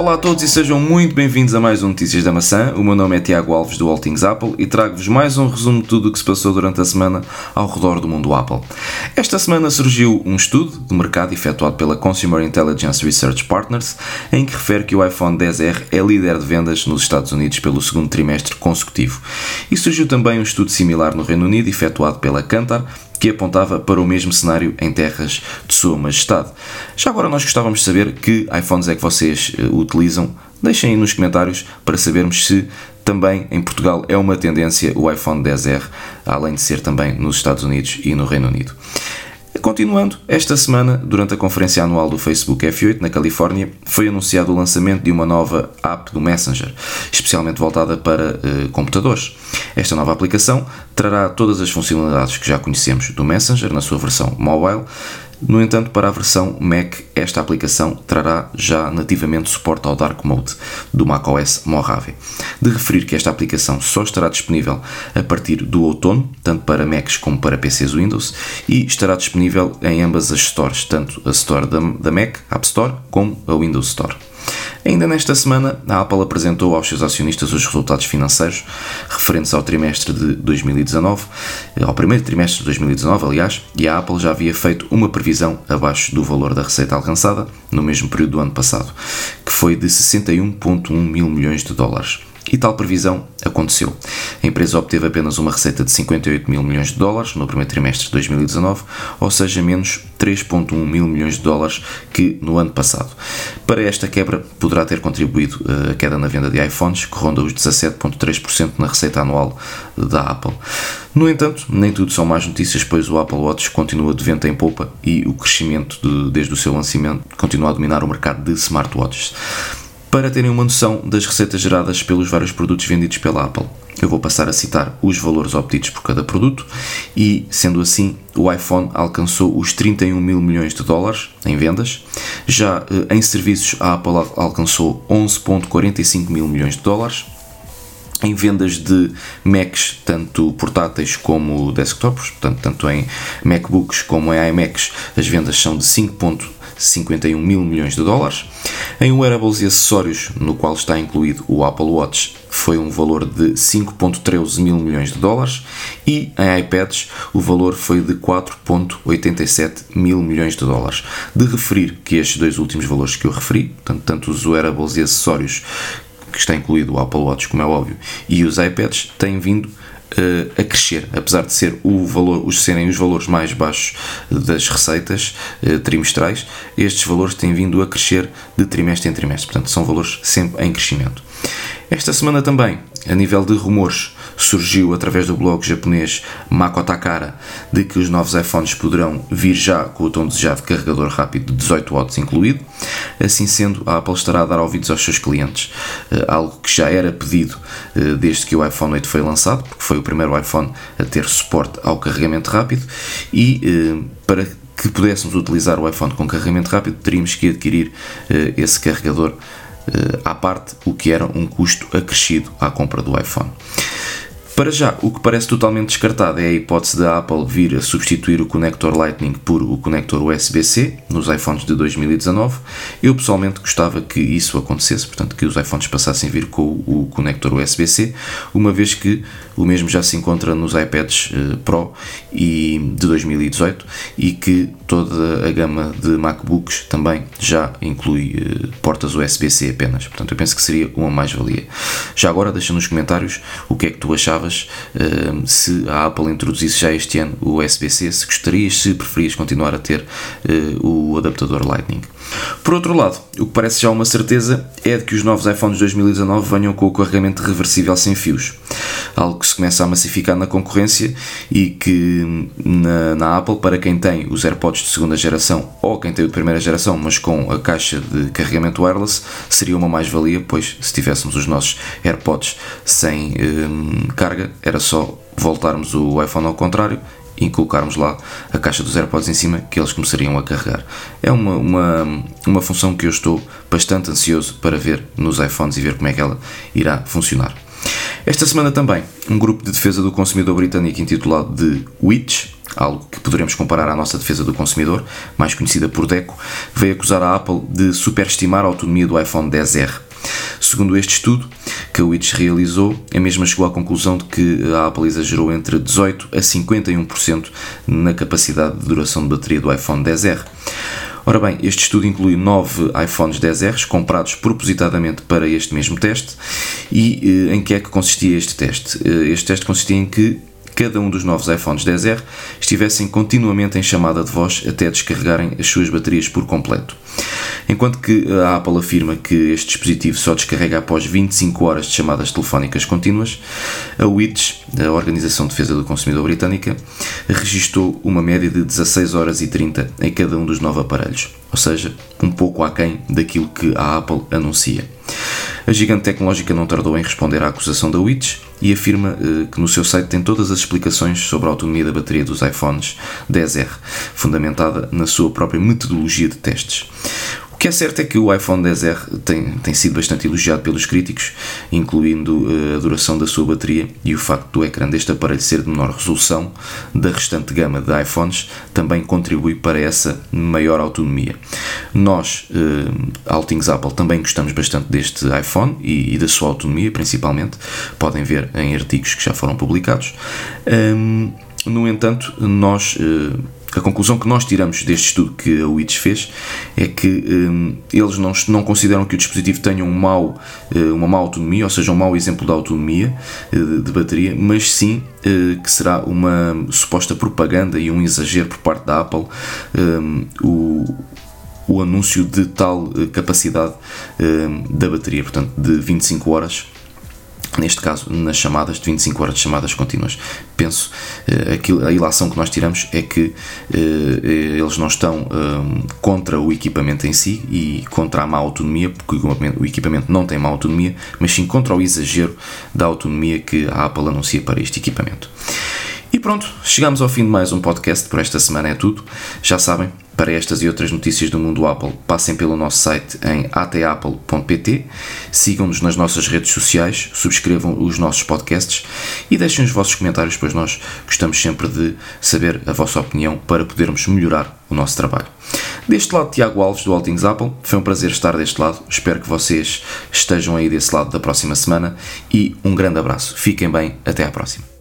Olá a todos e sejam muito bem-vindos a mais um Notícias da Maçã. O meu nome é Tiago Alves do All Things Apple e trago-vos mais um resumo de tudo o que se passou durante a semana ao redor do mundo Apple. Esta semana surgiu um estudo de mercado efetuado pela Consumer Intelligence Research Partners em que refere que o iPhone 10R é líder de vendas nos Estados Unidos pelo segundo trimestre consecutivo. E surgiu também um estudo similar no Reino Unido efetuado pela Kantar que apontava para o mesmo cenário em terras de Sua Majestade. Já agora nós gostávamos de saber que iPhones é que vocês uh, utilizam. Deixem aí nos comentários para sabermos se também em Portugal é uma tendência o iPhone 10R, além de ser também nos Estados Unidos e no Reino Unido. Continuando, esta semana, durante a conferência anual do Facebook F8 na Califórnia, foi anunciado o lançamento de uma nova app do Messenger, especialmente voltada para uh, computadores. Esta nova aplicação trará todas as funcionalidades que já conhecemos do Messenger na sua versão mobile, no entanto, para a versão Mac, esta aplicação trará já nativamente suporte ao Dark Mode do macOS Mojave. De referir que esta aplicação só estará disponível a partir do outono, tanto para Macs como para PCs Windows, e estará disponível em ambas as stores, tanto a Store da Mac, App Store, como a Windows Store. Ainda nesta semana, a Apple apresentou aos seus acionistas os resultados financeiros referentes ao trimestre de 2019, ao primeiro trimestre de 2019, aliás, e a Apple já havia feito uma previsão abaixo do valor da receita alcançada no mesmo período do ano passado, que foi de 61,1 mil milhões de dólares. E tal previsão aconteceu. A empresa obteve apenas uma receita de 58 mil milhões de dólares no primeiro trimestre de 2019, ou seja, menos 3,1 mil milhões de dólares que no ano passado. Para esta quebra, poderá ter contribuído eh, a queda na venda de iPhones, que ronda os 17,3% na receita anual da Apple. No entanto, nem tudo são más notícias, pois o Apple Watch continua de vento em polpa e o crescimento de, desde o seu lançamento continua a dominar o mercado de smartwatches para terem uma noção das receitas geradas pelos vários produtos vendidos pela Apple. Eu vou passar a citar os valores obtidos por cada produto e, sendo assim, o iPhone alcançou os 31 mil milhões de dólares em vendas. Já eh, em serviços, a Apple alcançou 11,45 mil milhões de dólares. Em vendas de Macs, tanto portáteis como desktops, portanto, tanto em MacBooks como em iMacs, as vendas são de 5,51 mil milhões de dólares. Em wearables e acessórios, no qual está incluído o Apple Watch, foi um valor de 5,13 mil milhões de dólares e em iPads o valor foi de 4,87 mil milhões de dólares. De referir que estes dois últimos valores que eu referi, portanto, tanto os wearables e acessórios que está incluído o Apple Watch, como é óbvio, e os iPads têm vindo uh, a crescer, apesar de ser o valor, os serem os valores mais baixos das receitas uh, trimestrais, estes valores têm vindo a crescer de trimestre em trimestre, portanto são valores sempre em crescimento. Esta semana também, a nível de rumores, surgiu através do blog japonês Makotakara de que os novos iPhones poderão vir já com o tão desejado carregador rápido de 18 watts incluído. Assim sendo, a Apple estará a dar ouvidos aos seus clientes, eh, algo que já era pedido eh, desde que o iPhone 8 foi lançado, porque foi o primeiro iPhone a ter suporte ao carregamento rápido e eh, para que pudéssemos utilizar o iPhone com carregamento rápido, teríamos que adquirir esse carregador eh, à parte, o que era um custo acrescido à compra do iPhone. Para já, o que parece totalmente descartado é a hipótese da Apple vir a substituir o conector Lightning por o conector USB-C nos iPhones de 2019. Eu pessoalmente gostava que isso acontecesse, portanto, que os iPhones passassem a vir com o conector USB-C, uma vez que o mesmo já se encontra nos iPads eh, Pro e de 2018 e que toda a gama de MacBooks também já inclui eh, portas USB-C apenas. Portanto, eu penso que seria uma mais-valia. Já agora, deixa nos comentários o que é que tu achavas uh, se a Apple introduzisse já este ano o USB-C, se gostarias, se preferias continuar a ter uh, o adaptador Lightning. Por outro lado, o que parece já uma certeza é de que os novos iPhones 2019 venham com o carregamento reversível sem fios, algo que se começa a massificar na concorrência e que na, na, Apple, para quem tem os AirPods de segunda geração ou quem tem o de primeira geração, mas com a caixa de carregamento wireless, seria uma mais-valia, pois se tivéssemos os nossos AirPods sem hum, carga, era só voltarmos o iPhone ao contrário e colocarmos lá a caixa dos AirPods em cima que eles começariam a carregar. É uma, uma, uma função que eu estou bastante ansioso para ver nos iPhones e ver como é que ela irá funcionar. Esta semana também, um grupo de defesa do consumidor britânico intitulado The Witch algo que poderemos comparar à nossa defesa do consumidor, mais conhecida por DECO, veio acusar a Apple de superestimar a autonomia do iPhone XR. Segundo este estudo que a Witch realizou, a mesma chegou à conclusão de que a Apple exagerou entre 18% a 51% na capacidade de duração de bateria do iPhone XR. Ora bem, este estudo inclui 9 iPhones 10Rs comprados propositadamente para este mesmo teste e eh, em que é que consistia este teste? Eh, este teste consistia em que cada um dos novos iPhones 10R estivessem continuamente em chamada de voz até descarregarem as suas baterias por completo. Enquanto que a Apple afirma que este dispositivo só descarrega após 25 horas de chamadas telefónicas contínuas, a WITS, a Organização de Defesa do Consumidor Britânica, registrou uma média de 16 horas e 30 em cada um dos nove aparelhos, ou seja, um pouco aquém daquilo que a Apple anuncia. A gigante tecnológica não tardou em responder à acusação da Witch e afirma eh, que no seu site tem todas as explicações sobre a autonomia da bateria dos iPhones 10R, fundamentada na sua própria metodologia de testes que é certo é que o iPhone 10R tem, tem sido bastante elogiado pelos críticos, incluindo uh, a duração da sua bateria e o facto do ecrã deste aparelho ser de menor resolução da restante gama de iPhones também contribui para essa maior autonomia. Nós, uh, Altings Apple, também gostamos bastante deste iPhone e, e, da sua autonomia, principalmente. Podem ver em artigos que já foram publicados. Um, no entanto, nós. Uh, a conclusão que nós tiramos deste estudo que a WITS fez é que um, eles não, não consideram que o dispositivo tenha um mau, uh, uma má autonomia, ou seja, um mau exemplo de autonomia uh, de bateria, mas sim uh, que será uma suposta propaganda e um exagero por parte da Apple um, o, o anúncio de tal capacidade hum, da bateria, portanto, de 25 horas neste caso nas chamadas de 25 horas de chamadas contínuas. Penso, eh, aquilo, a ilação que nós tiramos é que eh, eles não estão eh, contra o equipamento em si e contra a má autonomia, porque o equipamento não tem má autonomia, mas sim contra o exagero da autonomia que a Apple anuncia para este equipamento. E pronto, chegamos ao fim de mais um podcast por esta semana é tudo. Já sabem, para estas e outras notícias do mundo Apple, passem pelo nosso site em atapple.pt, sigam-nos nas nossas redes sociais, subscrevam os nossos podcasts e deixem os vossos comentários, pois nós gostamos sempre de saber a vossa opinião para podermos melhorar o nosso trabalho. Deste lado, Tiago Alves, do Altings Apple, foi um prazer estar deste lado. Espero que vocês estejam aí desse lado da próxima semana e um grande abraço. Fiquem bem, até à próxima.